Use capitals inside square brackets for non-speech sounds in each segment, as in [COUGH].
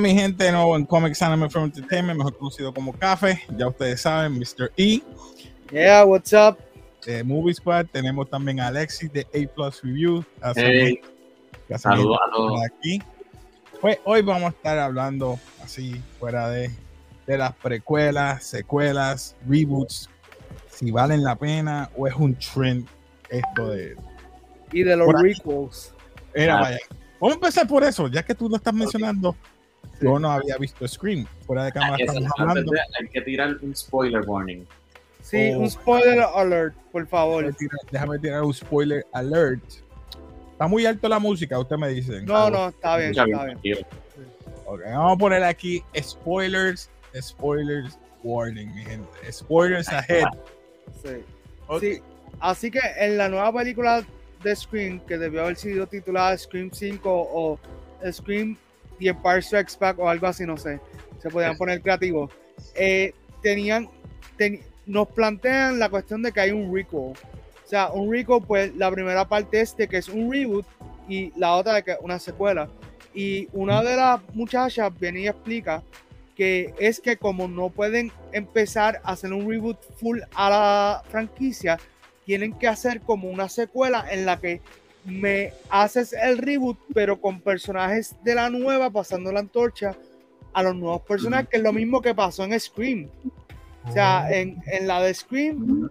Mi gente, de nuevo en Comics Anime From Entertainment, mejor conocido como Café. Ya ustedes saben, Mr. E. Yeah, what's up? De Movie Squad. Tenemos también a Alexis de A Plus Review. Hey. Saludos. Aquí. Pues hoy vamos a estar hablando así, fuera de, de las precuelas, secuelas, reboots, si valen la pena o es un trend esto de. Y de los requels. Era, ah. vaya. Vamos a empezar por eso, ya que tú lo estás mencionando. Yo no había visto Scream. Fuera de cámara estamos hablando. hay que tirar un spoiler warning. Sí, un spoiler alert, por favor. Déjame tirar, déjame tirar, un spoiler alert. Está muy alto la música, usted me dice. No, no, está bien, está bien. Okay, vamos a poner aquí spoilers, spoilers warning, mi gente. Spoilers ahead. Sí. sí. Así que en la nueva película de Scream, que debió haber sido titulada Scream 5 o Scream Empire Strikes Back o algo así, no sé. Se podían poner creativos. Eh, tenían, nos plantean la cuestión de que hay un recall. O sea, un recall, pues la primera parte es de que es un reboot y la otra de que una secuela. Y una de las muchachas viene y explica que es que como no pueden empezar a hacer un reboot full a la franquicia, tienen que hacer como una secuela en la que me haces el reboot, pero con personajes de la nueva pasando la antorcha a los nuevos personajes, que es lo mismo que pasó en Scream. O sea, oh. en, la de Scream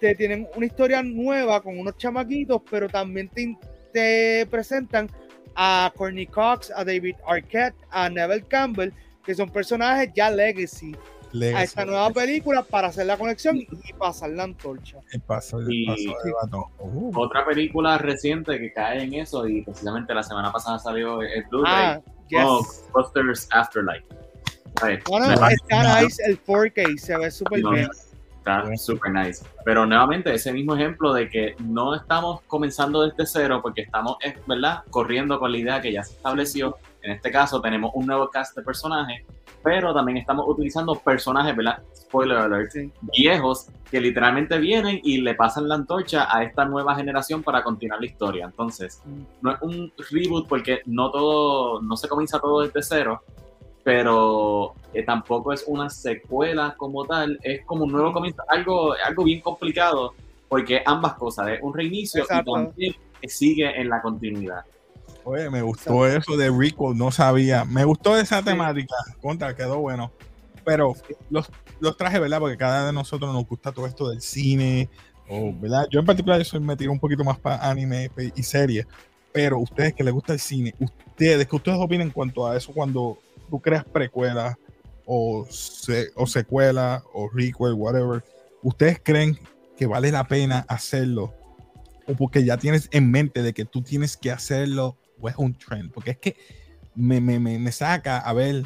te tienen una historia nueva con unos chamaquitos, pero también te, te presentan a Courtney Cox, a David Arquette, a Neville Campbell, que son personajes ya legacy a esta nueva película para hacer la conexión y pasar la antorcha. Uh. Otra película reciente que cae en eso y precisamente la semana pasada salió el Blu-ray. Ah, Busters Afterlife. Bueno, está nice el 4K, se ve súper bien. Está súper nice. Pero nuevamente, ese mismo ejemplo de que no estamos comenzando desde cero porque estamos, ¿verdad?, corriendo con la idea que ya se estableció. En este caso, tenemos un nuevo cast de personajes pero también estamos utilizando personajes, ¿verdad? Spoiler alert, viejos que literalmente vienen y le pasan la antorcha a esta nueva generación para continuar la historia. Entonces, no es un reboot porque no todo, no se comienza todo desde cero, pero eh, tampoco es una secuela como tal, es como un nuevo comienzo, algo, algo bien complicado porque ambas cosas, es un reinicio y también sigue en la continuidad. Oye, me gustó eso de Rico, no sabía. Me gustó esa temática, contra, quedó bueno. Pero los, los traje, ¿verdad? Porque cada de nosotros nos gusta todo esto del cine, o, ¿verdad? Yo en particular yo soy metido un poquito más para anime y series, pero ustedes que les gusta el cine, ustedes, ¿qué ustedes opinan en cuanto a eso cuando tú creas precuelas o, se, o secuela o requel, whatever? ¿Ustedes creen que vale la pena hacerlo? O porque ya tienes en mente de que tú tienes que hacerlo es un trend, porque es que me, me, me, saca a ver,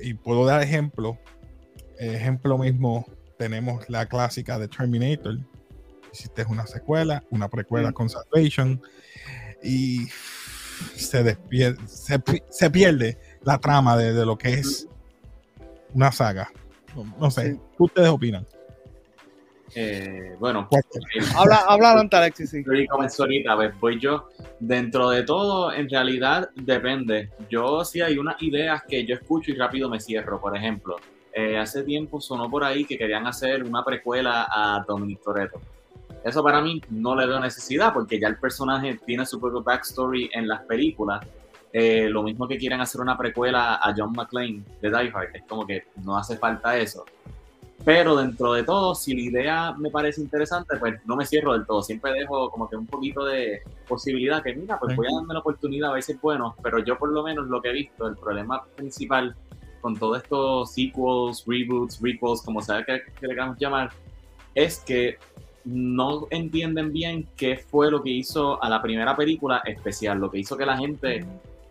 y puedo dar ejemplo, ejemplo mismo, tenemos la clásica de Terminator, hiciste una secuela, una precuela con Salvation, y se, se, pierde la trama de, de, lo que es una saga. No, sé, ¿qué ustedes opinan? Eh, bueno, habla, [LAUGHS] habla Alexis. Sí. comenzó ahorita, pues voy yo. Dentro de todo, en realidad depende. Yo sí hay unas ideas que yo escucho y rápido me cierro. Por ejemplo, eh, hace tiempo sonó por ahí que querían hacer una precuela a Dominic Toretto. Eso para mí no le veo necesidad porque ya el personaje tiene su propio backstory en las películas. Eh, lo mismo que quieren hacer una precuela a John McClane de Die Hard, es como que no hace falta eso. Pero dentro de todo, si la idea me parece interesante, pues no me cierro del todo. Siempre dejo como que un poquito de posibilidad que, mira, pues voy a darme la oportunidad a ver si es bueno. Pero yo por lo menos lo que he visto, el problema principal con todos estos sequels, reboots, requels, como sea que, que le queramos llamar, es que no entienden bien qué fue lo que hizo a la primera película especial, lo que hizo que la gente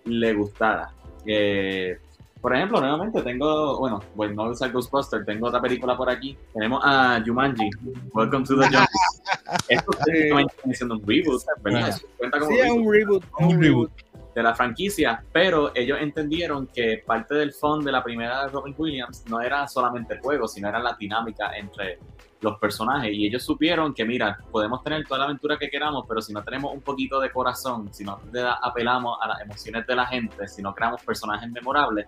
le gustara. Eh, por ejemplo, nuevamente tengo, bueno, bueno, no usar Ghostbuster, tengo otra película por aquí. Tenemos a Jumanji, Welcome to the Jungle. [LAUGHS] Esto es siendo un reboot, ¿verdad? sí, es un reboot. Un, reboot. de la franquicia, pero ellos entendieron que parte del fondo de la primera de Robin Williams no era solamente el juego, sino era la dinámica entre los personajes y ellos supieron que mira, podemos tener toda la aventura que queramos, pero si no tenemos un poquito de corazón, si no apelamos a las emociones de la gente, si no creamos personajes memorables,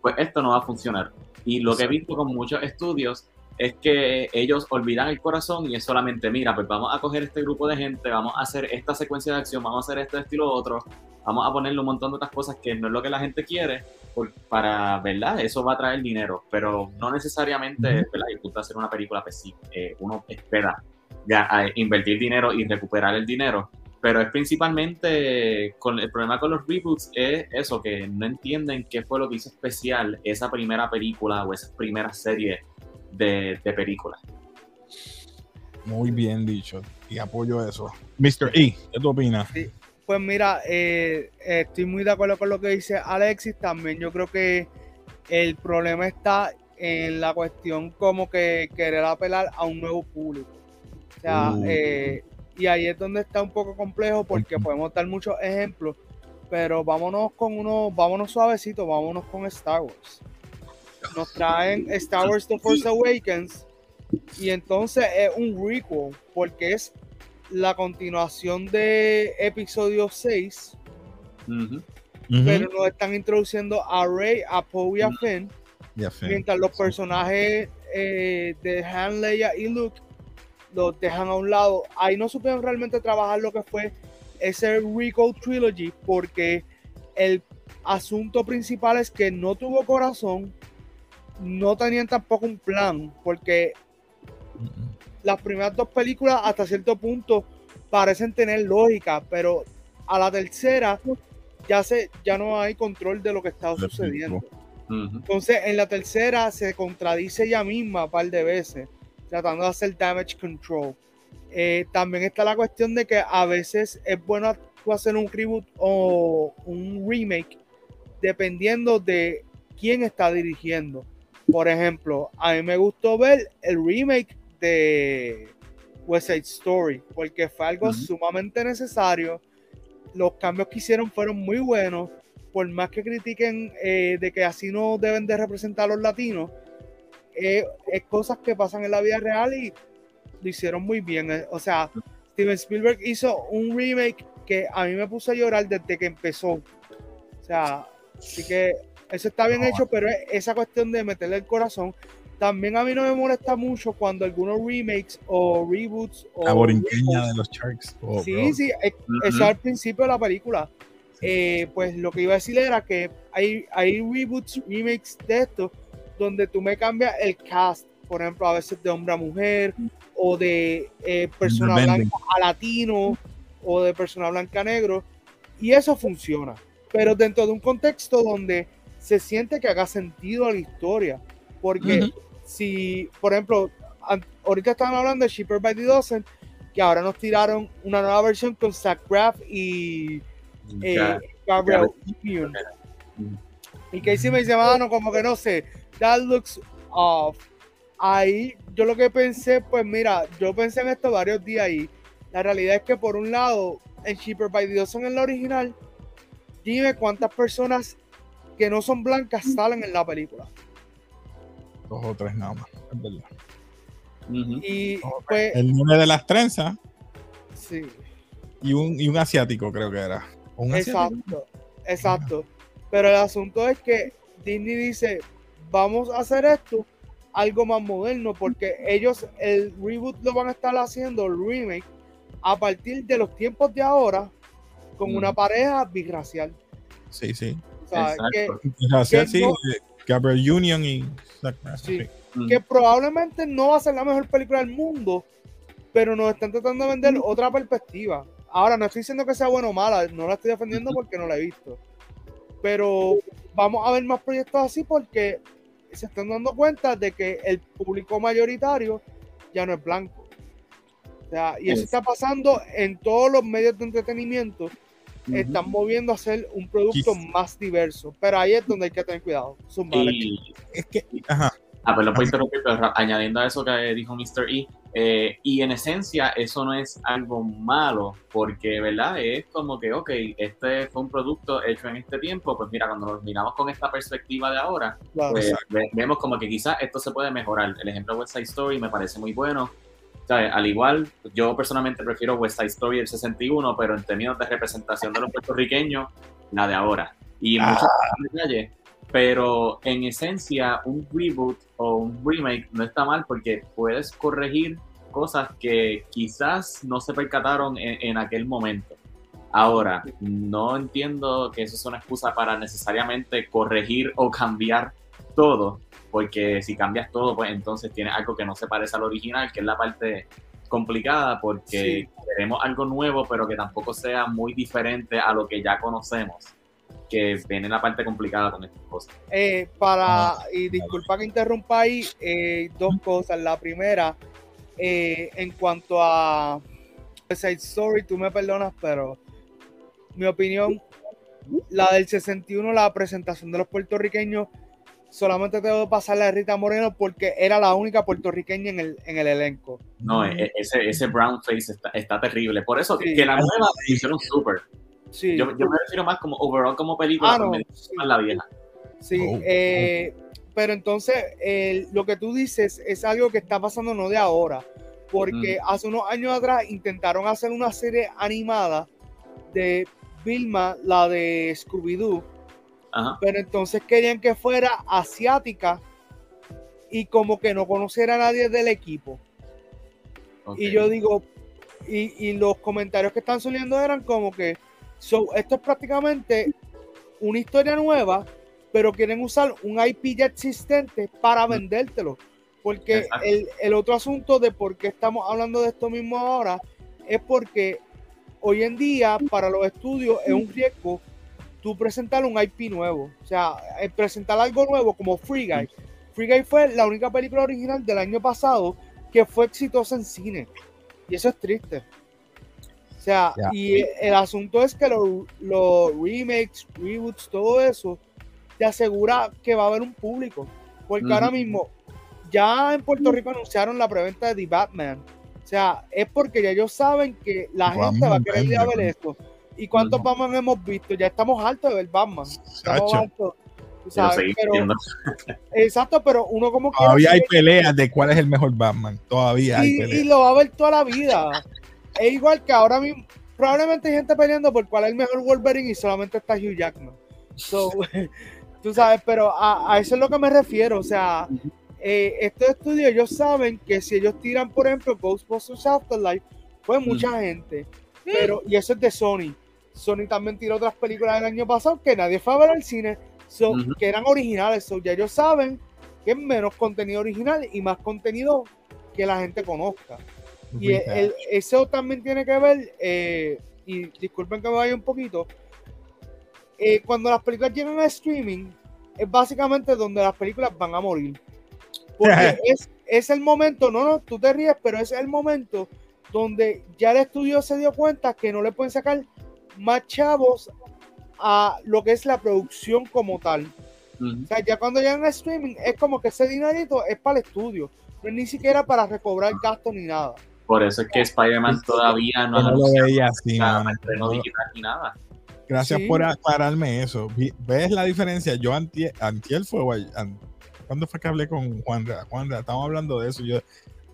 pues esto no va a funcionar. Y lo que he visto con muchos estudios es que ellos olvidan el corazón y es solamente, mira, pues vamos a coger este grupo de gente, vamos a hacer esta secuencia de acción, vamos a hacer este estilo otro, vamos a ponerle un montón de otras cosas que no es lo que la gente quiere, para, ¿verdad? Eso va a traer dinero, pero no necesariamente, ¿verdad? Y gusta hacer una película, pues sí, eh, uno espera ya, invertir dinero y recuperar el dinero, pero es principalmente con el problema con los reboots es eso, que no entienden qué fue lo que hizo especial esa primera película o esa primera serie de, de películas. Muy bien dicho y apoyo eso. Mr. E, ¿qué tú opinas? Pues mira, eh, estoy muy de acuerdo con lo que dice Alexis. También yo creo que el problema está en la cuestión como que querer apelar a un nuevo público. O sea, uh. eh, y ahí es donde está un poco complejo porque podemos dar muchos ejemplos, pero vámonos con uno, vámonos suavecito, vámonos con Star Wars. Nos traen Star Wars The Force Awakens y entonces es un requel porque es la continuación de episodio 6. Pero nos están introduciendo a Rey, a Poe y a Finn. Mientras los personajes eh, de Han, Leia y Luke los dejan a un lado. Ahí no supieron realmente trabajar lo que fue ese Recall Trilogy porque el asunto principal es que no tuvo corazón, no tenían tampoco un plan, porque las primeras dos películas hasta cierto punto parecen tener lógica, pero a la tercera ya, se, ya no hay control de lo que está sucediendo. Entonces, en la tercera se contradice ella misma un par de veces tratando de hacer damage control. Eh, también está la cuestión de que a veces es bueno hacer un reboot o un remake dependiendo de quién está dirigiendo. Por ejemplo, a mí me gustó ver el remake de West Side Story porque fue algo sumamente necesario. Los cambios que hicieron fueron muy buenos. Por más que critiquen eh, de que así no deben de representar a los latinos, es, cosas que pasan en la vida real y lo hicieron muy bien. Eh, o sea, Steven Spielberg hizo un remake que a mí me puso a llorar desde que empezó. O sea, así que eso está bien hecho, pero esa cuestión de meterle el corazón. También a mí no me molesta mucho cuando algunos remakes o reboots o. La borinqueña de los Sharks. Oh, sí, sí, eh, eso al principio de la película. Eh, pues lo que iba a decir era que hay, hay reboots, remakes de esto donde tú me cambias el cast, por ejemplo, a veces de hombre a mujer, o de eh, persona blanca a latino, o de persona blanca a negro, y eso funciona. Pero dentro de un contexto donde se siente que haga sentido a la historia. Porque si, por ejemplo, ahorita estaban hablando de Shipper by the Dozen, que ahora nos tiraron una nueva versión con Zach Braff y eh, Gabriel Union. Y Casey me dice, mano, como que no sé, that looks off. Ahí yo lo que pensé, pues mira, yo pensé en esto varios días y la realidad es que por un lado, en Cheaper by the Dozen en la original, dime cuántas personas que no son blancas salen en la película. Dos o tres nada más, es verdad. Y pues, el nombre de las trenzas. Sí. Y un, y un asiático, creo que era. exacto, exacto. Pero el asunto es que Disney dice, vamos a hacer esto algo más moderno porque ellos el reboot lo van a estar haciendo, el remake, a partir de los tiempos de ahora con una pareja birracial. Sí, sí. O sea, que, sí, Gabriel Union y sí, que probablemente no va a ser la mejor película del mundo, pero nos están tratando de vender otra perspectiva. Ahora, no estoy diciendo que sea buena o mala, no la estoy defendiendo porque no la he visto. Pero vamos a ver más proyectos así porque se están dando cuenta de que el público mayoritario ya no es blanco. O sea, y eso está pasando en todos los medios de entretenimiento. Están moviendo a hacer un producto más diverso. Pero ahí es donde hay que tener cuidado. es que, ajá, Ah, perdón por interrumpir, pero añadiendo a eso que dijo Mr. E, eh, y en esencia eso no es algo malo, porque, ¿verdad? Es como que, ok, este fue un producto hecho en este tiempo, pues mira, cuando lo miramos con esta perspectiva de ahora, pues vemos como que quizás esto se puede mejorar. El ejemplo de West Side Story me parece muy bueno. Al igual, yo personalmente prefiero West Side Story del 61, pero en términos de representación de los puertorriqueños, la de ahora. Y ah. muchos detalles pero en esencia, un reboot o un remake no está mal porque puedes corregir cosas que quizás no se percataron en, aquel momento. Ahora, no entiendo que eso es una excusa para necesariamente corregir o cambiar todo, porque si cambias todo, pues entonces tienes algo que no se parece al original, que es la parte complicada, porque queremos algo nuevo, pero que tampoco sea muy diferente a lo que ya conocemos que viene la parte complicada con estas cosas. Eh, para, y disculpa que interrumpa ahí, eh, dos cosas. La primera, eh, en cuanto a Side Story, tú me perdonas, pero mi opinión, la del 61, la presentación de los puertorriqueños, solamente tengo que pasarle a Rita Moreno porque era la única puertorriqueña en el, en el elenco. No, e, ese, ese brown face está, está terrible. Por eso que la nueva hicieron súper. Yo, me refiero más como overall como película, ah, la vieja. Sí, oh. eh, pero entonces lo que tú dices es algo que está pasando no de ahora, porque hace unos años atrás intentaron hacer una serie animada de Vilma, la de Scooby-Doo, pero entonces querían que fuera asiática y como que no conociera a nadie del equipo. Y yo digo, y, y los comentarios que están saliendo eran como que So, esto es prácticamente una historia nueva, pero quieren usar un IP ya existente para vendértelo. Porque el, otro asunto de por qué estamos hablando de esto mismo ahora es porque hoy en día para los estudios es un riesgo tú presentar un IP nuevo. O sea, eh, presentar algo nuevo como Free Guy. Free Guy fue la única película original del año pasado que fue exitosa en cine. Y eso es triste. O sea, y el asunto es que los, remakes, reboots, todo eso, te asegura que va a haber un público. Porque ahora mismo, ya en Puerto Rico anunciaron la preventa de The Batman. O sea, es porque ya ellos saben que la gente va a querer ir a ver esto. ¿Y cuántos Batman hemos visto? Ya estamos altos de ver Batman. Estamos altos. exacto, pero uno como que. Todavía hay peleas de cuál es el mejor Batman. Todavía hay peleas. Y lo va a ver toda la vida es igual que ahora mismo, probablemente hay gente peleando por cuál es el mejor Wolverine y solamente está Hugh Jackman. [LAUGHS] [LAUGHS] tú sabes, pero a, eso es lo que me refiero. O sea, eh, estos estudios, ellos saben que si ellos tiran, por ejemplo, Ghostbusters Afterlife, fue mucha gente. Pero, y eso es de Sony. Sony también tiró otras películas del año pasado que nadie fue a ver al cine, que eran originales. So, ya ellos saben que es menos contenido original y más contenido que la gente conozca. Y eso también tiene que ver, eh, y disculpen que me vaya un poquito, eh, cuando las películas llegan a streaming, es básicamente donde las películas van a morir. Porque [LAUGHS] es, el momento, no, no, tú te ríes, pero es el momento donde ya el estudio se dio cuenta que no le pueden sacar más chavos a lo que es la producción como tal. O sea, ya cuando llegan a streaming, es como que ese dinerito es para el estudio, no es ni siquiera para recobrar gastos ni nada. Por eso es que Spider-Man todavía no, lo veía así, no, ni nada. Gracias por aclararme eso. ¿Ves la diferencia? Yo antier, antier fue, ¿cuándo fue que hablé con Juanra? Juanra, estamos hablando de eso. Yo,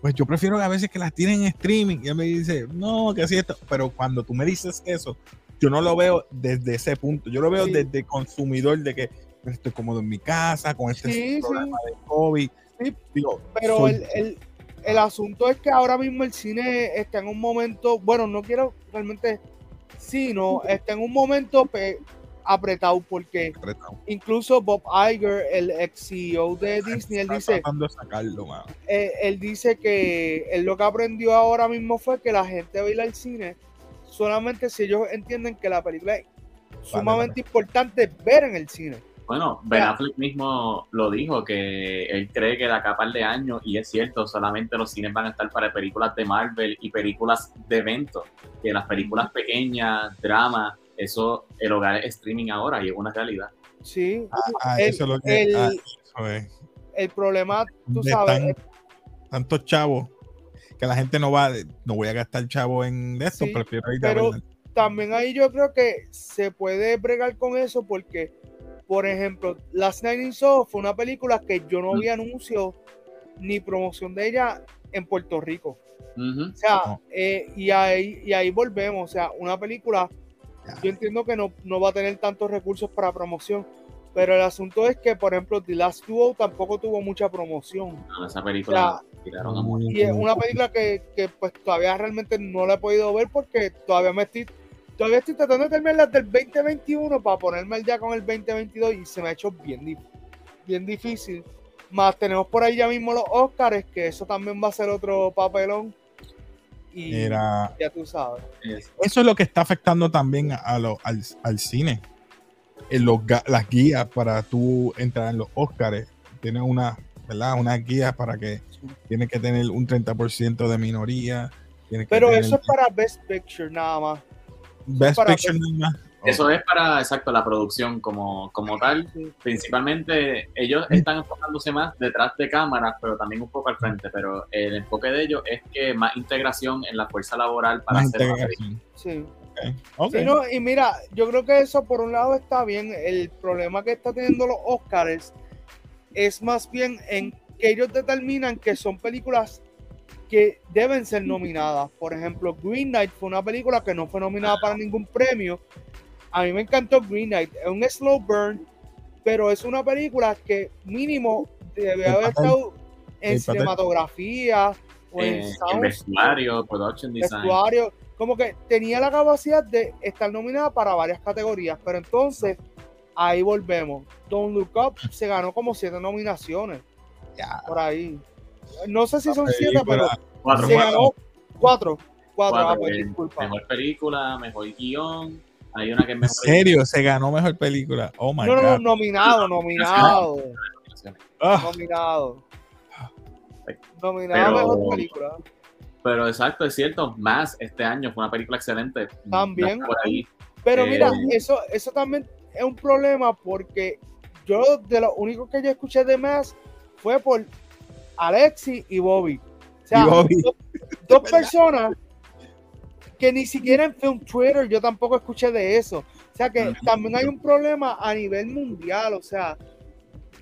pues yo prefiero a veces que las tienen en streaming. Y él me dice, no, que así esto. Pero cuando tú me dices eso, yo no lo veo desde ese punto. Yo lo veo desde consumidor de que estoy cómodo en mi casa, con este problema de COVID. pero el, el asunto es que ahora mismo el cine está en un momento, bueno, no quiero realmente, sino está en un momento apretado porque incluso Bob Iger, el ex CEO de Disney, él dice, eh, él dice que él lo que aprendió ahora mismo fue que la gente va a ir al cine solamente si ellos entienden que la película es sumamente importante ver en el cine. Bueno, Ben Affleck mismo lo dijo, que él cree que de acá a par de años, y es cierto, solamente los cines van a estar para películas de Marvel y películas de eventos, que las películas pequeñas, drama, eso, el hogar es streaming ahora y es una realidad. Sí, ah, ah, eso es lo que... El, ah, el problema, tú de sabes, tan- tantos chavos que la gente no va, no voy a gastar chavo en esto, Sí, prefiero ir a pero- también ahí yo creo que se puede bregar con eso porque, por ejemplo, Last Night in Soho fue una película que yo no Mm. vi anuncio ni promoción de ella en Puerto Rico. O sea, eh, y, ahí, y ahí volvemos. O sea, una película, yo entiendo que no, no va a tener tantos recursos para promoción, pero el asunto es que, por ejemplo, The Last Duo tampoco tuvo mucha promoción. No, esa película tiraron a morir. Y es una película que, que, pues todavía realmente no la he podido ver porque todavía me estoy, todavía estoy tratando de terminar las del 2021 para ponerme día con el 2022 y se me ha hecho bien, bien difícil. Más tenemos por ahí ya mismo los Oscars, que eso también va a ser otro papelón. Y Mira, ya tú sabes. Es- eso es lo que está afectando también a lo- al, al cine. En los, las guías para tú entrar en los Oscars. Tienes una, ¿verdad? Unas guías para que tienes que tener un 30% de minoría. Pero tener eso es para Best Picture nada más. Best Picture nada más. Eso es para, exacto, la producción como, como tal. Principalmente ellos están enfocándose más detrás de cámaras, pero también un poco al frente. Pero el enfoque de ellos es que más integración en la fuerza laboral para Más hacer integración. Sí. Ok. Sí, no, y mira, yo creo que eso por un lado está bien. El problema que está teniendo los Oscars es más bien en que ellos determinan que son películas que deben ser nominadas. Por ejemplo, Green Knight fue una película que no fue nominada para ningún premio. A mí me encantó Green Knight. Es un slow burn, pero es una película que mínimo debe haber estado en cinematografía o en Eh, en sound vestuario, production design. vestuario, como que tenía la capacidad de estar nominada para varias categorías, pero entonces ahí volvemos. Don't Look Up se ganó como siete nominaciones por ahí. No sé si son siete, pero Cuatro, se cuatro. ganó cuatro. Cuatro, Cuatro, ah, pues, disculpa. Mejor película, mejor guion. Hay una que es En mejor. serio, se ganó mejor película. Oh my No, no, no, god. nominado, nominado, Ah, nominado. Nominado Pero- mejor película. Pero exacto, es cierto. Más este año fue una película excelente. También. Por ahí. Pero Eh, mira, eso, eso también es un problema porque yo de lo único que yo escuché de más fue por Alexi y Bobby. O sea, Y Bobby. dos, dos [LAUGHS] personas que ni siquiera en Film Twitter yo tampoco escuché de eso. O sea que también hay un problema a nivel mundial. O sea,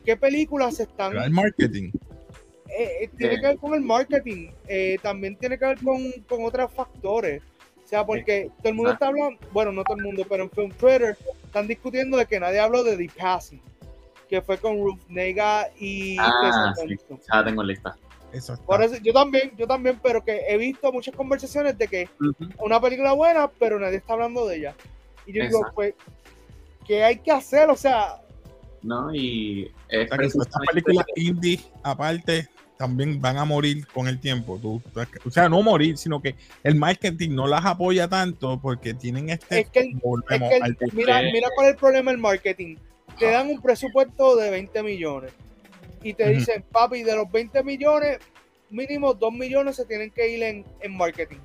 ¿qué películas están pero el marketing. eh, eh, tiene Sí. que ver con el marketing, eh, también tiene que ver con, con otros factores. O sea, porque todo el mundo está hablando, bueno, no todo el mundo, pero en Film Twitter están discutiendo de que nadie habló de The Passing, que fue con Ruth Nega y Ah, sí. Ya la tengo en lista. Eso. Por eso, yo también, yo también, pero que he visto muchas conversaciones de que una película buena, pero nadie está hablando de ella. Y yo digo, Exacto. pues, ¿qué hay que hacer? O sea, ¿No? Y es O sea, estas películas indie, aparte, también van a morir con el tiempo. Tú- tú- o sea, no morir, sino que el marketing no las apoya tanto porque tienen este. Es que el- es que el- mira, mira cuál es el problema del marketing. Te dan un presupuesto de 20 millones y te Ujú. dicen, papi, de los 20 millones, mínimo 2 millones se tienen que ir en, en marketing.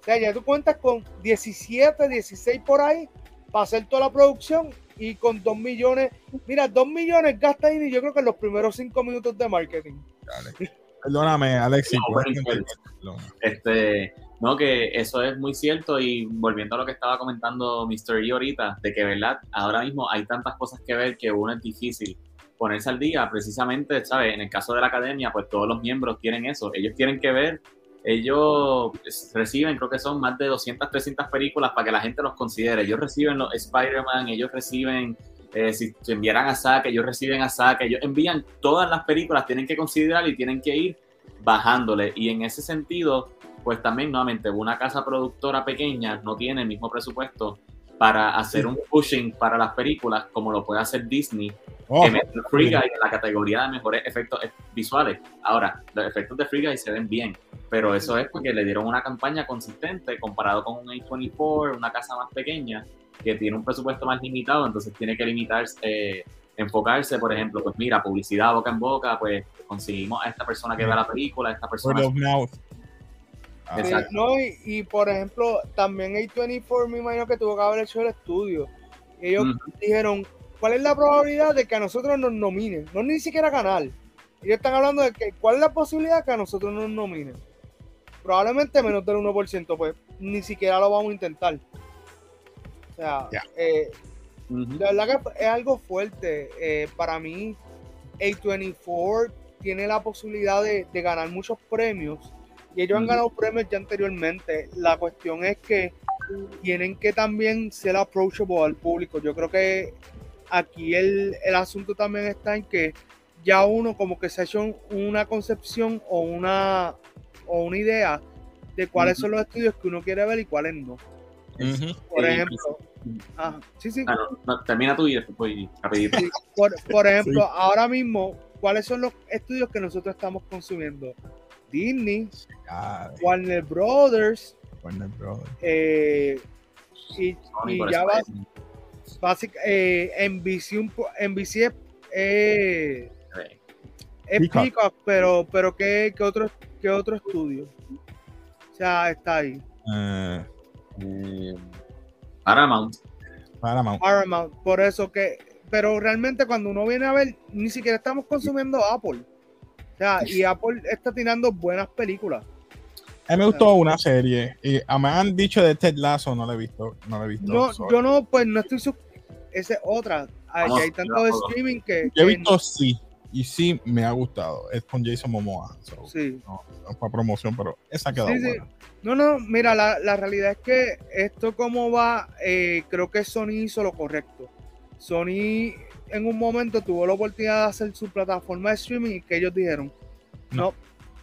O sea, ya tú cuentas con 17, 16 por ahí para hacer toda la producción y con 2 millones. Mira, 2 millones gasta ahí yo creo que en los primeros 5 minutos de marketing. Dale. Perdóname, Alexis. No, bueno, Este, no, que eso es muy cierto y volviendo a lo que estaba comentando Mr. E ahorita, de que, ¿verdad? Ahora mismo hay tantas cosas que ver que uno es difícil ponerse al día, precisamente, ¿sabes? En el caso de la academia, pues todos los miembros quieren eso, ellos tienen que ver, ellos reciben, creo que son más de 200, 300 películas para que la gente los considere, ellos reciben los Spider-Man, ellos reciben, eh, si enviaran a Zack, ellos reciben a Zack, ellos envían todas las películas, tienen que considerar y tienen que ir bajándole, y en ese sentido, pues también nuevamente una casa productora pequeña no tiene el mismo presupuesto para hacer un pushing para las películas como lo puede hacer Disney, oh, que mete Free Guy en la categoría de mejores efectos eh, visuales. Ahora, los efectos de Free Guy se ven bien, pero eso es porque le dieron una campaña consistente comparado con un A24, una casa más pequeña, que tiene un presupuesto más limitado, entonces tiene que limitarse, eh, enfocarse, por ejemplo, pues mira, publicidad boca en boca, pues conseguimos a esta persona que vea la película, a esta persona word of mouth. Ah, Exacto. no, y, y, por ejemplo, también A24 me imagino que tuvo que haber hecho el estudio. Ellos dijeron, ¿cuál es la probabilidad de que a nosotros nos nominen? No ni siquiera ganar, Ellos están hablando de que cuál es la posibilidad que a nosotros nos nominen. Probablemente menos del 1%, pues ni siquiera lo vamos a intentar. O sea, eh, la verdad que es algo fuerte. Eh, para mí, A24 tiene la posibilidad de, ganar muchos premios. Y ellos han ganado premios ya anteriormente. La cuestión es que tienen que también ser approachable al público. Yo creo que aquí el, asunto también está en que ya uno como que se ha hecho una concepción o una, o una idea de cuáles son los estudios que uno quiere ver y cuáles no. Por ejemplo, sí, sí. Ah, termina tú y después por, [LAUGHS] ejemplo, ahora mismo, ¿cuáles son los estudios que nosotros estamos consumiendo? Disney, Warner Brothers, Warner Brothers. Eh, y, ya va, básicamente, eh, NBC, NBC eh, es Peacock, pero, pero ¿qué, qué, otro, ¿qué otro estudio? O sea, está ahí. Uh, eh, Paramount. Paramount. Paramount. Por eso que, pero realmente cuando uno viene a ver, ni siquiera estamos consumiendo Apple. O sea, y Apple está tirando buenas películas. A mí me gustó una serie. Y me han dicho de Ted Lasso, no la he visto. No la he visto. No, yo no, pues no estoy. Esa es otra. hay tanto de streaming que. Yo he visto sí. Y sí me ha gustado. Es con Jason Momoa. sí. No, es para promoción, pero esa ha quedado sí, buena. No, no, mira, la, la, realidad es que esto como va, eh, creo que Sony hizo lo correcto. Sony en un momento tuvo la oportunidad de hacer su plataforma de streaming y que ellos dijeron, no,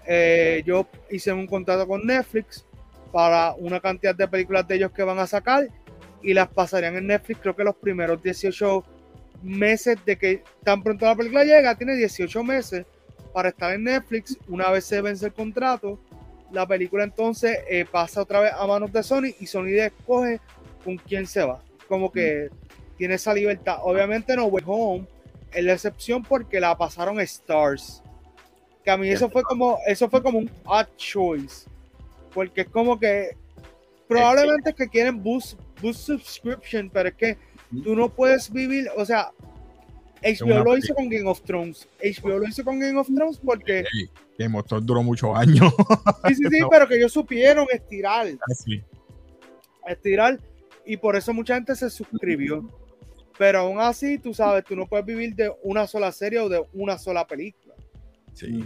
eh, yo hice un contrato con Netflix para una cantidad de películas de ellos que van a sacar y las pasarían en Netflix creo que los primeros 18 meses de que tan pronto la película llega, tiene 18 meses para estar en Netflix. Una vez se vence el contrato, la película entonces eh, pasa otra vez a manos de Sony y Sony escoge con quién se va. Como que tiene esa libertad. Obviamente no Way Home es la excepción porque la pasaron Stars. Que a mí eso fue como, eso fue como un odd choice. Porque es como que probablemente es que quieren boost, boost subscription, pero es que tú no puedes vivir, o sea, HBO lo hizo con Game of Thrones. HBO lo hizo con Game of Thrones porque. Game of Thrones duró muchos años. sí, sí, sí, [LAUGHS] pero que ellos supieron estirar. Ah, estirar. Y por eso mucha gente se suscribió. Pero aún así, tú sabes, tú no puedes vivir de una sola serie o de una sola película. Sí.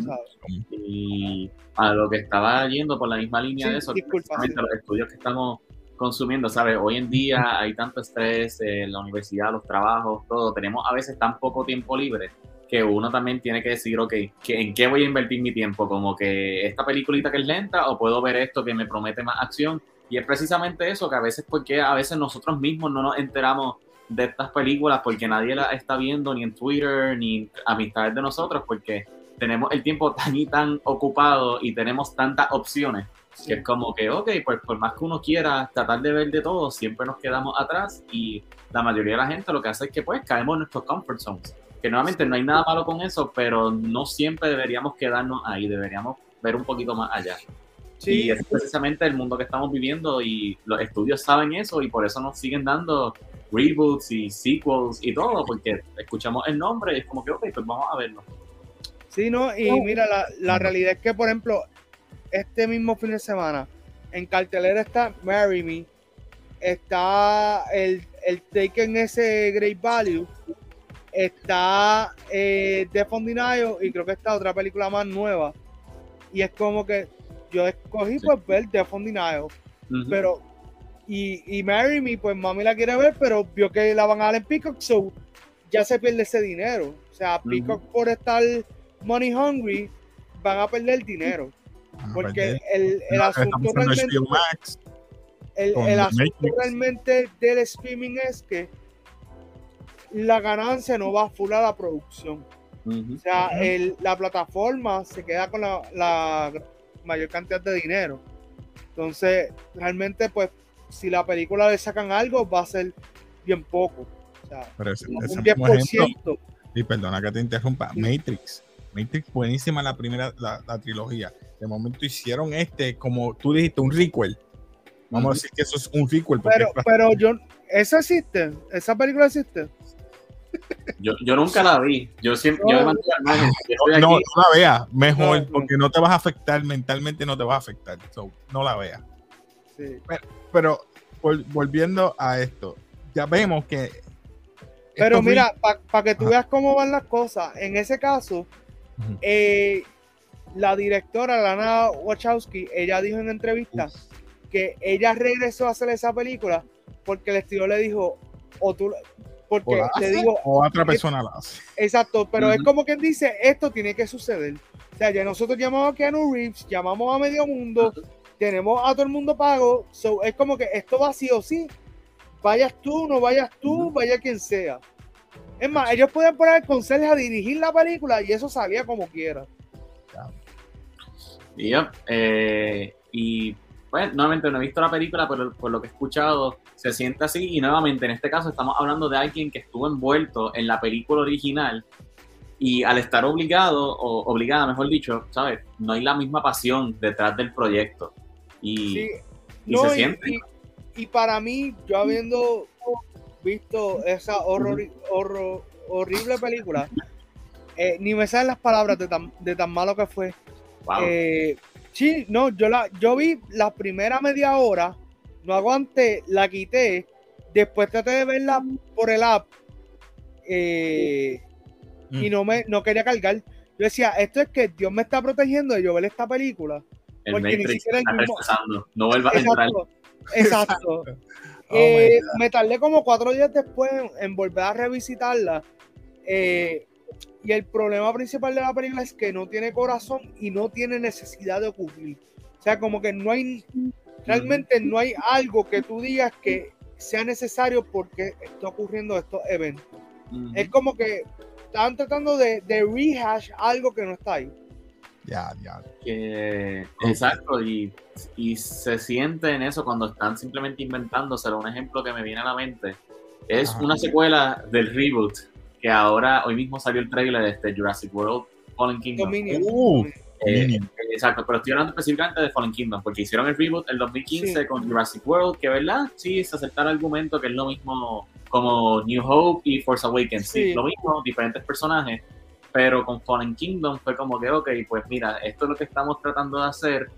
Y a lo que estaba yendo por la misma línea de eso, disculpa, los estudios que estamos consumiendo, ¿sabes? Hoy en día hay tanto estrés en la universidad, los trabajos, todo. Tenemos a veces tan poco tiempo libre que uno también tiene que decir, ok, ¿en qué voy a invertir mi tiempo? Como que esta peliculita que es lenta o puedo ver esto que me promete más acción. Y es precisamente eso, que a veces, porque a veces nosotros mismos no nos enteramos de estas películas porque nadie las está viendo ni en Twitter ni amistades de nosotros porque tenemos el tiempo tan y tan ocupado y tenemos tantas opciones que es como que, ok, pues por más que uno quiera tratar de ver de todo, siempre nos quedamos atrás y la mayoría de la gente lo que hace es que pues caemos en nuestros comfort zones. Que nuevamente no hay nada malo con eso, pero no siempre deberíamos quedarnos ahí, deberíamos ver un poquito más allá. Sí. Y es precisamente el mundo que estamos viviendo y los estudios saben eso y por eso nos siguen dando reboots y sequels y todo, porque escuchamos el nombre y es como que, ok, pues vamos a verlo. Sí, no, y mira, la, la realidad es que, por ejemplo, este mismo fin de semana. En cartelera está Marry Me, está el, el Taken ese Great Value, está eh, Death on y creo que está otra película más nueva. Y es como que yo escogí pues ver Death on pero y, y Marry Me, pues mami la quiere ver, pero vio que la van a dar en Peacock, so ya se pierde ese dinero. O sea, Peacock por estar money hungry, van a perder dinero. Porque el, el asunto realmente, el, el asunto realmente del streaming es que la ganancia no va full a la producción. O sea, el, la plataforma se queda con la, la, mayor cantidad de dinero. Entonces, realmente, pues, si la película le sacan algo, va a ser bien poco. O sea, un 10%. y perdona que te interrumpa, Matrix. Matrix buenísima la primera, la, la trilogía de momento hicieron este, como tú dijiste, un requel. Vamos a decir que eso es un requel. Pero, pero yo, ¿esa existe? ¿Esa película existe? Yo, yo nunca la vi. Yo siempre. yo me. Yo estoy [LAUGHS] No, no la veas, mejor, No, no. porque no te vas a afectar mentalmente, no te vas a afectar. So, no la veas. Sí. Pero vol- volviendo a esto, ya vemos que. Pero mira, para que tú Ajá. veas cómo van las cosas, en ese caso, eh, la directora Lana Wachowski, ella dijo en entrevista que ella regresó a hacer esa película porque el estudio le dijo, o tú, o porque la le digo, o otra persona la hace. exacto, pero es como quien dice, esto tiene que suceder. O sea, ya nosotros llamamos a Keanu Reeves, llamamos a medio mundo, tenemos a todo el mundo pago, so, es como que esto va sí o sí. Vayas tú, no vayas tú, vaya quien sea. Es más, ellos pueden poner al conserje a dirigir la película y eso salía como quiera. Y yo, eh, y pues, nuevamente no he visto la película, pero por lo que he escuchado, se siente así. Y nuevamente, en este caso, estamos hablando de alguien que estuvo envuelto en la película original. Y al estar obligado, o obligada, mejor dicho, ¿sabes? No hay la misma pasión detrás del proyecto. Y Sí, y no, se y, siente. y- y para mí, yo habiendo visto esa horror, horror- horrible película, eh, ni me salen las palabras de tan, de tan malo que fue. wow. Eh, sí, no, yo la, yo vi la primera media hora, no aguanté, la quité, después traté de verla por el app eh, y Mm. no me no quería cargar. Yo decía, esto es que Dios me está protegiendo de yo ver esta película. El porque ni Matrix siquiera el está mismo- rechazando. No vuelvas a entrar. Exacto. [LAUGHS] Oh Eh, me tardé como cuatro días después en, en volver a revisitarla. eh, y el problema principal de la película es que no tiene corazón y no tiene necesidad de ocurrir. O sea, como que no hay, realmente no hay algo que tú digas que sea necesario porque está ocurriendo estos eventos. Ujú. Es como que están tratando de, de rehash algo que no está ahí. Ya, ya. Que- exacto, y, y se siente en eso cuando están simplemente inventándoselo. Un ejemplo que me viene a la mente es Ajá. una secuela del reboot que ahora, hoy mismo salió el trailer de este Jurassic World Fallen Kingdom. Uh, Eh, Dominion. exacto, pero estoy hablando específicamente de Fallen Kingdom, porque hicieron el reboot el 2015 Sí. con Jurassic World, que verdad, sí, se acepta el argumento que es lo mismo como New Hope y Force Awakens, sí, Sí. lo mismo, diferentes personajes, pero con Fallen Kingdom fue como que, ok, pues mira, esto es lo que estamos tratando de hacer,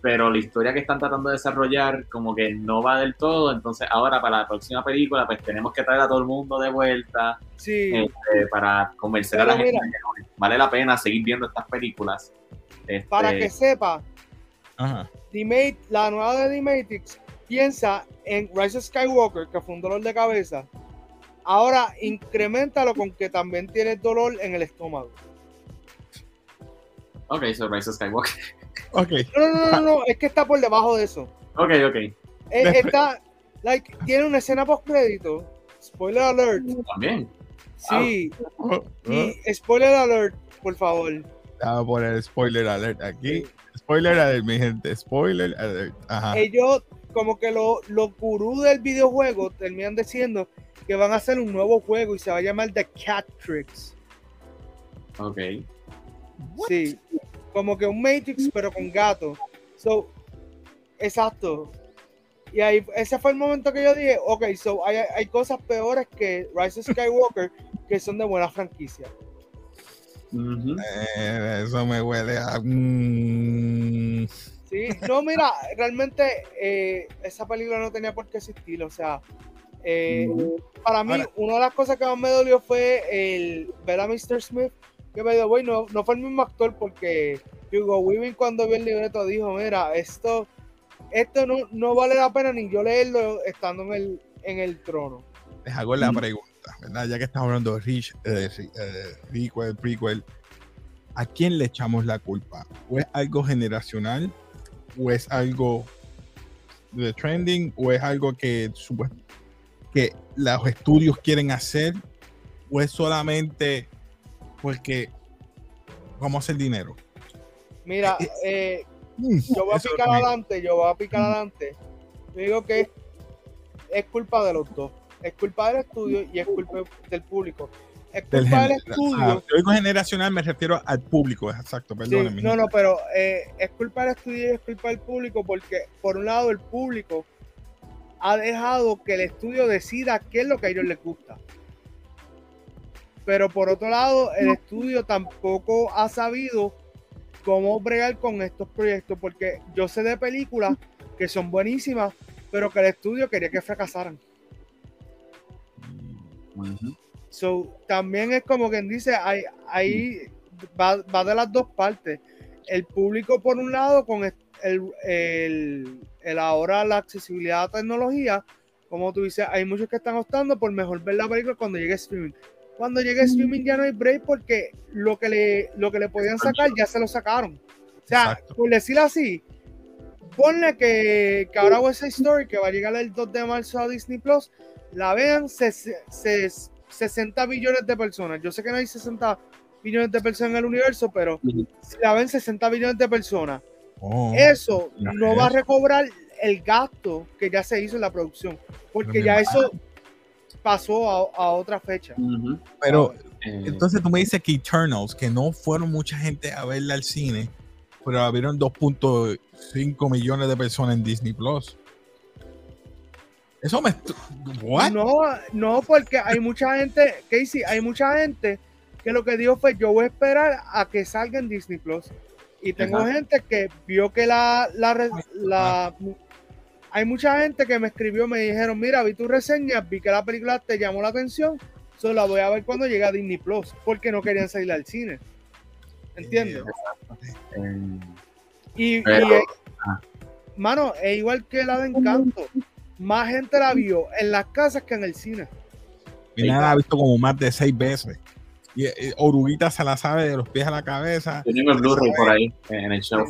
pero la historia que están tratando de desarrollar como que no va del todo, entonces ahora para la próxima película pues tenemos que traer a todo el mundo de vuelta Sí, este, para convencer Pero a la gente mira. que vale la pena seguir viendo estas películas. Este, para que sepa, Ajá. The Ma- la nueva de The Matrix piensa en Rise of Skywalker, que fue un dolor de cabeza. Ahora incrementalo con que también tiene dolor en el estómago. Ok, so Rise of Skywalker. Ok. No, no, no, no, no, es que está por debajo de eso. Ok, ok. Eh, está, like, tiene una escena post crédito. Spoiler alert. También. Sí, Oh, oh. y spoiler alert, por favor. Voy a poner spoiler alert aquí. Spoiler alert, mi gente. Spoiler alert. Ajá. Ellos, como que lo- los gurús del videojuego terminan diciendo que van a hacer un nuevo juego y se va a llamar The Cat Tricks. Ok. Sí, como que un Matrix, pero con gato. So, exacto. Y ahí, ese fue el momento que yo dije, ok, so hay, hay cosas peores que Rise of Skywalker que son de buena franquicia. Eh, eso me huele a. mm, Sí, no, mira, realmente eh, esa película no tenía por qué existir. O sea, eh, para mí, Ahora- una de las cosas que más me dolió fue el ver a Mr. Smith, que me dio, no, no fue el mismo actor porque Hugo Weaving cuando vio el libreto dijo, mira, esto, esto no, no vale la pena ni yo leerlo estando en el, en el trono. les hago la Mm. pregunta, ¿verdad? Ya que estamos hablando de Rich, eh, sí, eh, requel, prequel, ¿a quién le echamos la culpa? ¿O es algo generacional? ¿O es algo de trending? ¿O es algo que, que los estudios quieren hacer? ¿O es solamente porque vamos a hacer dinero? Mira, Eh, eh, Mm, yo voy a picar adelante, yo voy a picar adelante. Yo digo que es culpa de los dos. Es culpa del estudio y es culpa del público. Es del culpa del gener- estudio. ah, yo digo generacional, me refiero al público, exacto, Sí, perdón. no, no, pero eh, es culpa del estudio y es culpa del público porque, por un lado, el público ha dejado que el estudio decida qué es lo que a ellos les gusta. pero por otro lado, el estudio tampoco ha sabido cómo bregar con estos proyectos, porque yo sé de películas que son buenísimas, pero que el estudio quería que fracasaran. So, también es como quien dice, ahí, ahí va, de las dos partes. El público, por un lado, con el, el, ahora la accesibilidad a la tecnología, como tú dices, hay muchos que están optando por mejor ver la película cuando llegue streaming. Cuando llegue streaming ya no hay break porque lo que le, lo que le podían sacar ya se lo sacaron. O sea, por decirlo así, ponle que, que ahora West Side Story, que va a llegar el 2 de marzo a Disney Plus, la vean se, 60 billones de personas. Yo sé que no hay 60 billones de personas en el universo, pero si la ven 60 billones de personas, oh, eso no va a recobrar el gasto que ya se hizo en la producción, porque ya eso pasó a, otra fecha. Pero eh, entonces tú me dices que Eternals, que no fueron mucha gente a verla al cine, pero abrieron 2.5 millones de personas en Disney Plus. Eso me. No, no, porque hay mucha gente, Casey, hay mucha gente que lo que dijo fue: Yo voy a esperar a que salga en Disney Plus. Y tengo gente que vio que la, la, Hay mucha gente que me escribió, me dijeron: Mira, vi tu reseña, vi que la película te llamó la atención, solo la voy a ver cuando llegue a Disney Plus, porque no querían salir al cine. ¿Entiendes? y, y, ah. mano, es igual que la de Encanto más gente la vio en las casas que en el cine. Y nada, la ha visto como más de seis veces. Y, Oruguita se la sabe de los pies a la cabeza. Tenemos el Blu-ray por ahí en el show.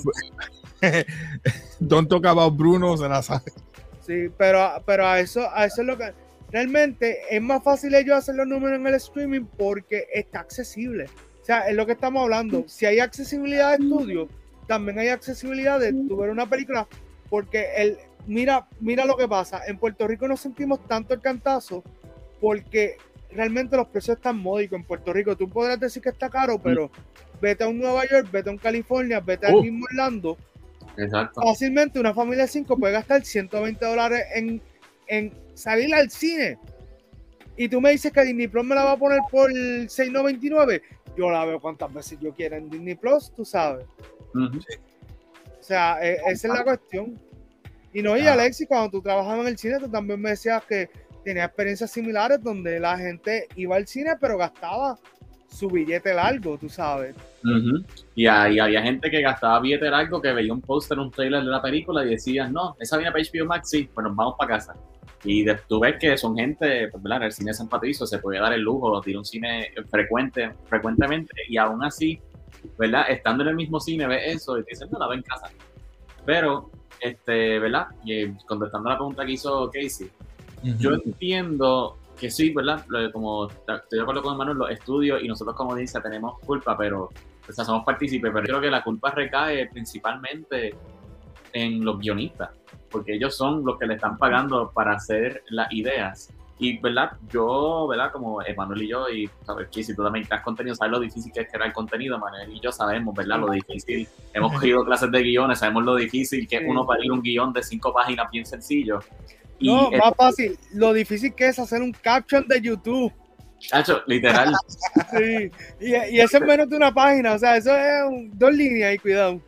[LAUGHS] Don't talk about Bruno se la sabe. Sí, pero, pero a eso, a eso es lo que. Realmente es más fácil ellos hacer los números en el streaming porque está accesible. O sea, es lo que estamos hablando. Si hay accesibilidad de estudio, también hay accesibilidad de tu ver una película porque el, mira, mira lo que pasa. En Puerto Rico no sentimos tanto el cantazo porque realmente los precios están módicos en Puerto Rico. Tú podrás decir que está caro, pero vete a un Nueva York, vete a un California, vete al mismo Orlando. Exacto. Fácilmente una familia de cinco puede gastar 120 dólares en, en salir al cine. Y tú me dices que Disney Plus me la va a poner por 6.99. Yo la veo cuantas veces yo quiera en Disney Plus, tú sabes. O sea, e, esa es la cuestión. Y no, y Alexi, cuando tú trabajabas en el cine, tú también me decías que tenía experiencias similares donde la gente iba al cine, pero gastaba su billete largo, tú sabes. y, había gente que gastaba billete largo, que veía un póster, un trailer de la película y decían, no, esa viene para HBO Max, sí, pues nos vamos para casa. Y tú ves que son gente, pues, ¿verdad? El cine San Patricio se puede dar el lujo de ir a un cine frecuente, frecuentemente, y aún así, ¿verdad? Estando en el mismo cine, ves eso y te dicen, no, la ve en casa. Pero este, ¿verdad? Y eh, contestando la pregunta que hizo Casey, yo entiendo que sí, ¿verdad? Como estoy de acuerdo con Manuel, los estudios y nosotros como dice tenemos culpa, pero o sea, somos partícipes, pero creo que la culpa recae principalmente en los guionistas, porque ellos son los que le están pagando para hacer las ideas. Y, ¿verdad? Yo, ¿verdad? Como Emanuel y yo, y sabes que si tú también creas contenido, sabes lo difícil que es crear contenido, Manuel y yo sabemos, ¿verdad? Lo difícil. Hemos cogido clases de guiones, sabemos lo difícil que es uno para ir un guion de cinco páginas bien sencillo. Y no, más fácil. Lo difícil que es hacer un caption de YouTube. Chacho, literal. [LAUGHS] sí, y, y, eso es menos de una página, o sea, eso es dos líneas y cuidado.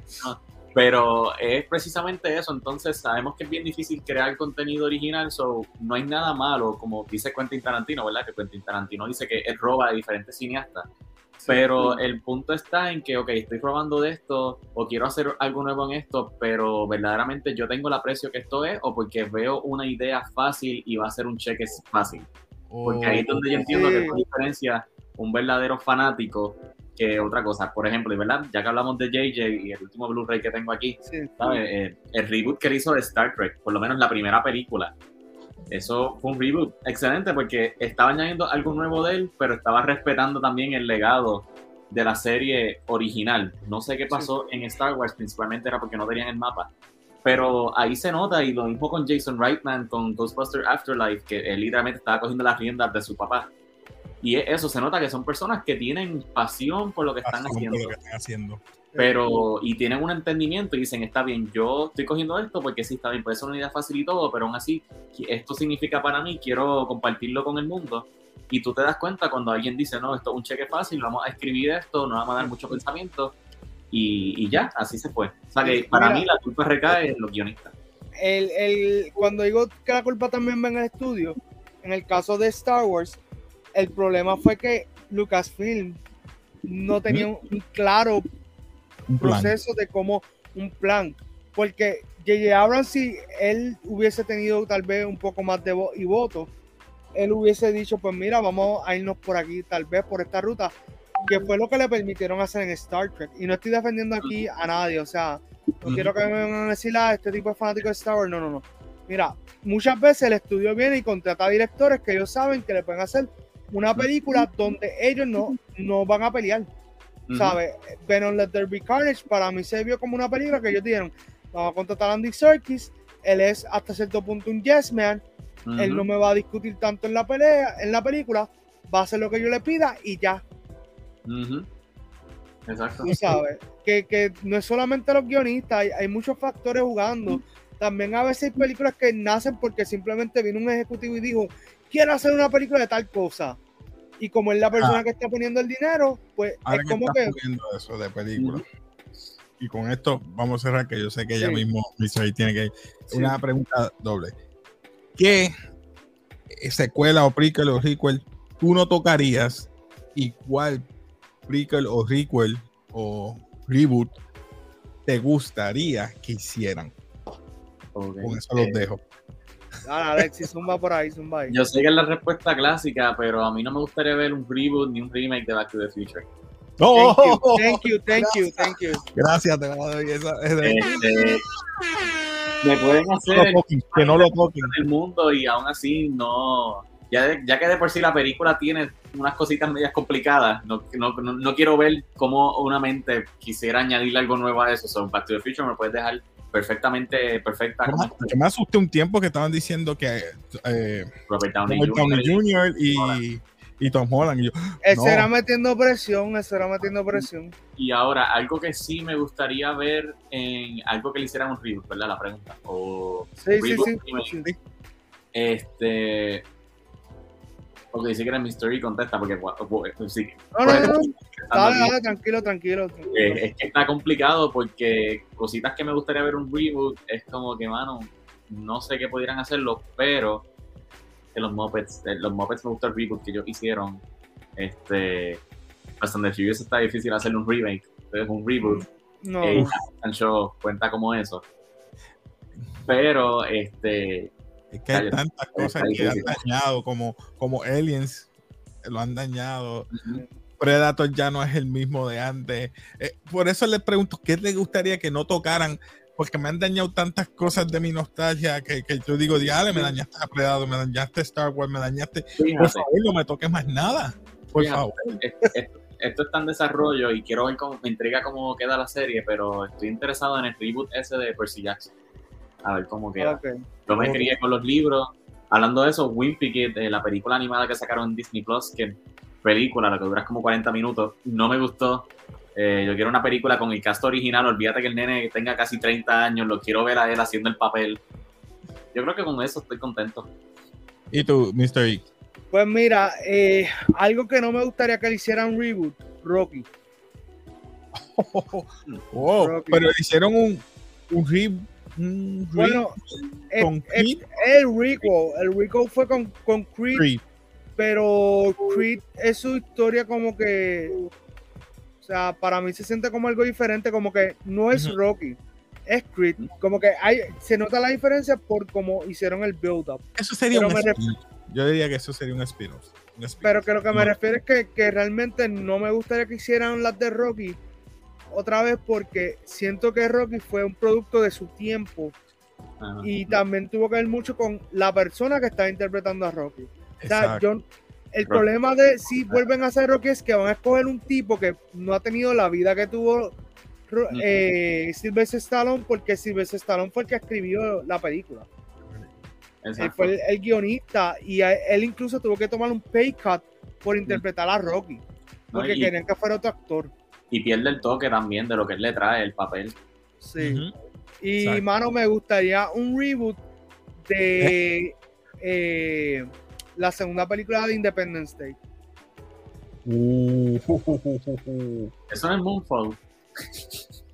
Pero es precisamente eso, entonces sabemos que es bien difícil crear contenido original, so no hay nada malo, como dice Quentin Tarantino, ¿verdad? Que Quentin Tarantino dice que él roba de diferentes cineastas. Pero el punto está en que, ok, estoy robando de esto o quiero hacer algo nuevo en esto, pero verdaderamente yo tengo el aprecio que esto es o porque veo una idea fácil y va a ser un cheque fácil. Porque ahí es donde yo entiendo que es diferencia un verdadero fanático otra cosa. Por ejemplo, ¿verdad? Ya que hablamos de JJ y el último Blu-ray que tengo aquí, eh, el reboot que hizo de Star Trek, por lo menos la primera película, eso fue un reboot excelente porque estaba añadiendo algo nuevo de él, pero estaba respetando también el legado de la serie original. No sé qué pasó en Star Wars, principalmente era porque no tenían el mapa. Pero ahí se nota, y lo mismo con Jason Reitman, con Ghostbuster Afterlife, que él literalmente estaba cogiendo las riendas de su papá. Y eso se nota que son personas que tienen pasión por lo que están haciendo. pero y tienen un entendimiento y dicen, está bien, yo estoy cogiendo esto porque sí está bien, puede ser una idea fácil y todo, pero aún así, esto significa para mí, quiero compartirlo con el mundo. Y tú te das cuenta cuando alguien dice, no, esto es un cheque fácil, vamos a escribir esto, no vamos a dar mucho pensamiento, y, ya, así se fue. O sea que para mí la culpa recae en los guionistas. El, el, cuando digo que la culpa también va en el estudio, en el caso de Star Wars, el problema fue que Lucasfilm no tenía un claro un proceso de cómo un plan. Porque J.J. Abrams, si él hubiese tenido tal vez un poco más de voz y voto, él hubiese dicho, pues mira, vamos a irnos por aquí, tal vez por esta ruta, que fue lo que le permitieron hacer en Star Trek. Y no estoy defendiendo aquí a nadie, o sea, no quiero que me vengan a decir, ah, este tipo es fanático de Star Wars, no, no, no. Mira, muchas veces el estudio viene y contrata directores que ellos saben que le pueden hacer una película donde ellos no, no van a pelear. ¿Sabes? Venom Let There Be Carnage para mí se vio como una película que ellos dijeron, vamos a contratar a Andy Serkis, él es hasta cierto punto un yes man, él no me va a discutir tanto en la pelea, en la película, va a hacer lo que yo le pida y ya. Exacto. Tú sabes, que, que, no es solamente los guionistas, hay, hay muchos factores jugando. También a veces hay películas que nacen porque simplemente vino un ejecutivo y dijo, quiero hacer una película de tal cosa y como es la persona ah. que está poniendo el dinero, pues es como que... eso de película. Y con esto vamos a cerrar, que yo sé que ella mismo, tiene que... Una pregunta doble. ¿Qué secuela o prequel o requel tú no tocarías y cuál prequel o requel o reboot te gustaría que hicieran? Con eso los dejo. Alexis, zumba por ahí, zumba ahí. Yo sé que es la respuesta clásica, pero a mí no me gustaría ver un reboot ni un remake de Back to the Future. Oh, thank you, thank you, thank you, Gracias, te doy esa, este, me pueden hacer que no lo toquen. el mundo y aún así no ya, ya que de por sí la película tiene unas cositas medias complicadas no, no, no, quiero ver cómo una mente quisiera añadirle algo nuevo a eso. So, Back to the Future me puedes dejar perfectamente perfecta. Yo me asusté un tiempo que estaban diciendo que eh, Robert Downey, Jr. y, y, Tom Holland. Y yo, no. metiendo presión, ese era metiendo presión. Y ahora, algo que sí me gustaría ver en algo que le hicieran un reboot, ¿verdad? La pregunta. O sí, sí, sí, Este porque dice que era Mystery contesta, porque sí. No, no, no, Dale, tranquilo, tranquilo. Eh, es que está complicado porque cositas que me gustaría ver un reboot es como que, mano, no sé qué pudieran hacerlo, pero que los Muppets, eh, los Muppets me gusta el reboot que ellos hicieron. Este, Fast and the Furious está difícil hacerle un remake, entonces un reboot. No. Eh, Show cuenta como eso. Pero, este, es que hay tantas cosas que han dañado, como, como Aliens, lo han dañado. Predator ya no es el mismo de antes. Eh, por eso les pregunto, ¿qué les gustaría que no tocaran? Porque me han dañado tantas cosas de mi nostalgia que, que yo digo, diale, me dañaste a Predator, me dañaste Star Wars, me dañaste. Por favor, no me toques más nada. Por favor. Esto, está en desarrollo y quiero ver cómo me intriga cómo queda la serie, pero estoy interesado en el reboot ese de Percy Jackson a ver cómo queda. Yo me crié con los libros. Hablando de eso, Wimpy Kid, eh, la película animada que sacaron en Disney Plus, que película, la que dura como 40 minutos, no me gustó. Eh, yo quiero una película con el cast original. Olvídate que el nene tenga casi 30 años, lo quiero ver a él haciendo el papel. Yo creo que con eso estoy contento. ¿Y tú, Mr. E? Pues mira, eh, algo que no me gustaría que le hicieran un reboot, [LAUGHS] Rocky. pero le hicieron un, un reboot bueno, el, el, el Rico fue con, con Creed, pero Creed es su historia como que, o sea, para mí se siente como algo diferente, como que no es Rocky, es Creed, como que hay, se nota la diferencia por cómo hicieron el build-up. Eso sería un Yo diría que eso sería un spin-off. Pero que lo que me refiero es que, que realmente no me gustaría que hicieran las de Rocky otra vez porque siento que Rocky fue un producto de su tiempo y también tuvo que ver mucho con la persona que está interpretando a Rocky. O sea, el problema de si vuelven a hacer Rocky es que van a escoger un tipo que no ha tenido la vida que tuvo eh, Sylvester Stallone porque Sylvester Stallone fue el que escribió la película. Él fue el, guionista y él incluso tuvo que tomar un pay cut por interpretar a Rocky porque querían que fuera otro actor. Y pierde el toque también de lo que él le trae, el papel. Sí. Y, mano, me gustaría un reboot de [LAUGHS] eh, la segunda película de Independence Day. Uh. Eso no es Moonfall.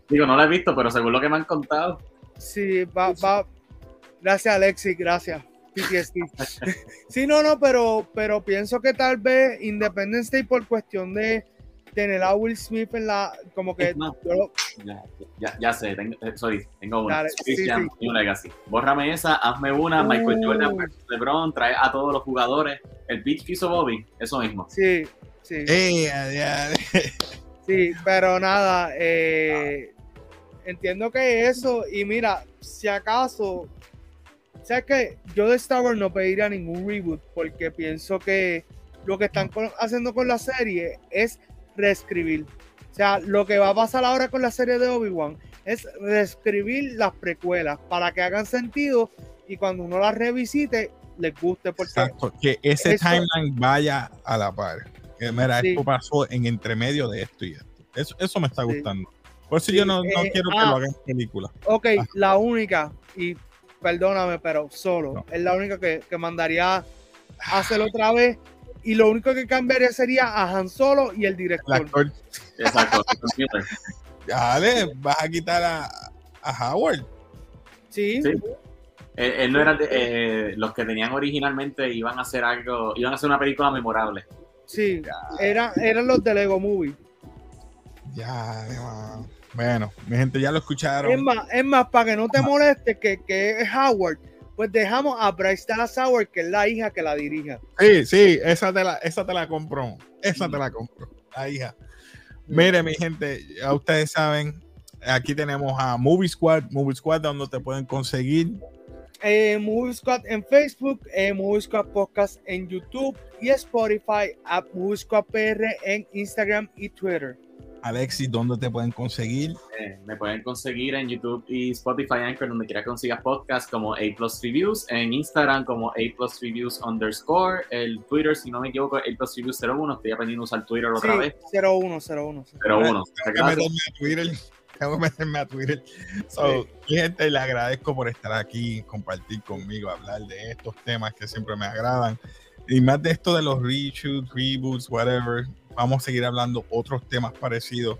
Digo, no la he visto, pero según lo que me han contado. Sí, va, va. Gracias, Alexis, gracias. PTSD. [LAUGHS] sí, no, no, pero, pero pienso que tal vez Independence Day por cuestión de tener a Will Smith en la. Como que. ya, ya, sé, tengo, eh, sorry, tengo una. Christian sí, Legacy. Bórrame esa, hazme una. Michael uh. Jordan LeBron, trae a todos los jugadores. El pitch que hizo Bobby, eso mismo. Sí, sí. sí, pero nada, eh, entiendo que eso. Y mira, si acaso o sea que yo de Star Wars no pediría ningún reboot porque pienso que lo que están haciendo con la serie es reescribir. O sea, lo que va a pasar ahora con la serie de Obi-Wan es reescribir las precuelas para que hagan sentido y cuando uno las revisite les guste. Porque Exacto, que ese timeline vaya a la par. Que, mira, esto pasó en entremedio de esto y esto. Eso, me está gustando. Por eso yo no, eh, quiero que lo ah, hagan en película. Ok, ah. la única, y perdóname, pero solo. Es la única que, mandaría a hacerlo otra vez. Y lo único que cambiaría sería a Han Solo y el director. Exacto. [LAUGHS] Dale, vas a quitar a, Howard. Sí. Él, no era eh, los que tenían originalmente iban a hacer algo, iban a hacer una película memorable. Sí, era, eran los de Lego Movie. Ya, bueno, mi gente ya lo escucharon. Es más, es más para que no te moleste que, que es Howard, pues dejamos a Bryce Dallas Howard, que es la hija que la dirija. Sí, sí, esa te la, esa te la compro. Esa te la compro, la hija. Mire, mi gente, ya ustedes saben, aquí tenemos a Movie Squad, Movie Squad, donde te pueden conseguir. Eh, Movie Squad en Facebook, eh, Movie Squad Podcast en YouTube y Spotify, a Movie Squad PR en Instagram y Twitter. Alexis, ¿dónde te pueden conseguir? Eh, me pueden conseguir en YouTube y Spotify Anchor, donde quiera que consigas podcast como A Plus Reviews, en Instagram como A Plus Reviews underscore, el Twitter, si no me equivoco, A Plus Reviews 01, estoy aprendiendo a usar Twitter otra sí, vez. 01, 01. 01. Tengo que meterme a Twitter. Tengo que meterme a Twitter. So, gente, le agradezco por estar aquí, compartir conmigo, hablar de estos temas que siempre me agradan. Y más de esto de los reshoots, reboots, whatever vamos a seguir hablando otros temas parecidos.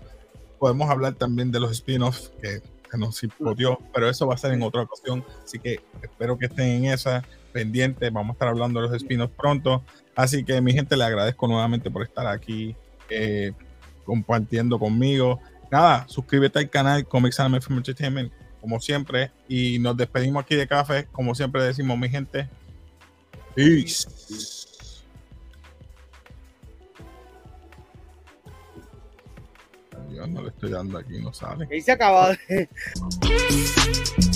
Podemos hablar también de los spin-offs que, nos impodió, pero eso va a ser en otra ocasión. Así que espero que estén en esa pendiente. Vamos a estar hablando de los spin-offs pronto. Así que mi gente, le agradezco nuevamente por estar aquí eh, compartiendo conmigo. Nada, suscríbete al canal Comics Anime Film Entertainment, como siempre. Y nos despedimos aquí de café, como siempre decimos, mi gente. Peace. Yo no le estoy dando aquí, no sale. Y se acaba de... [LAUGHS]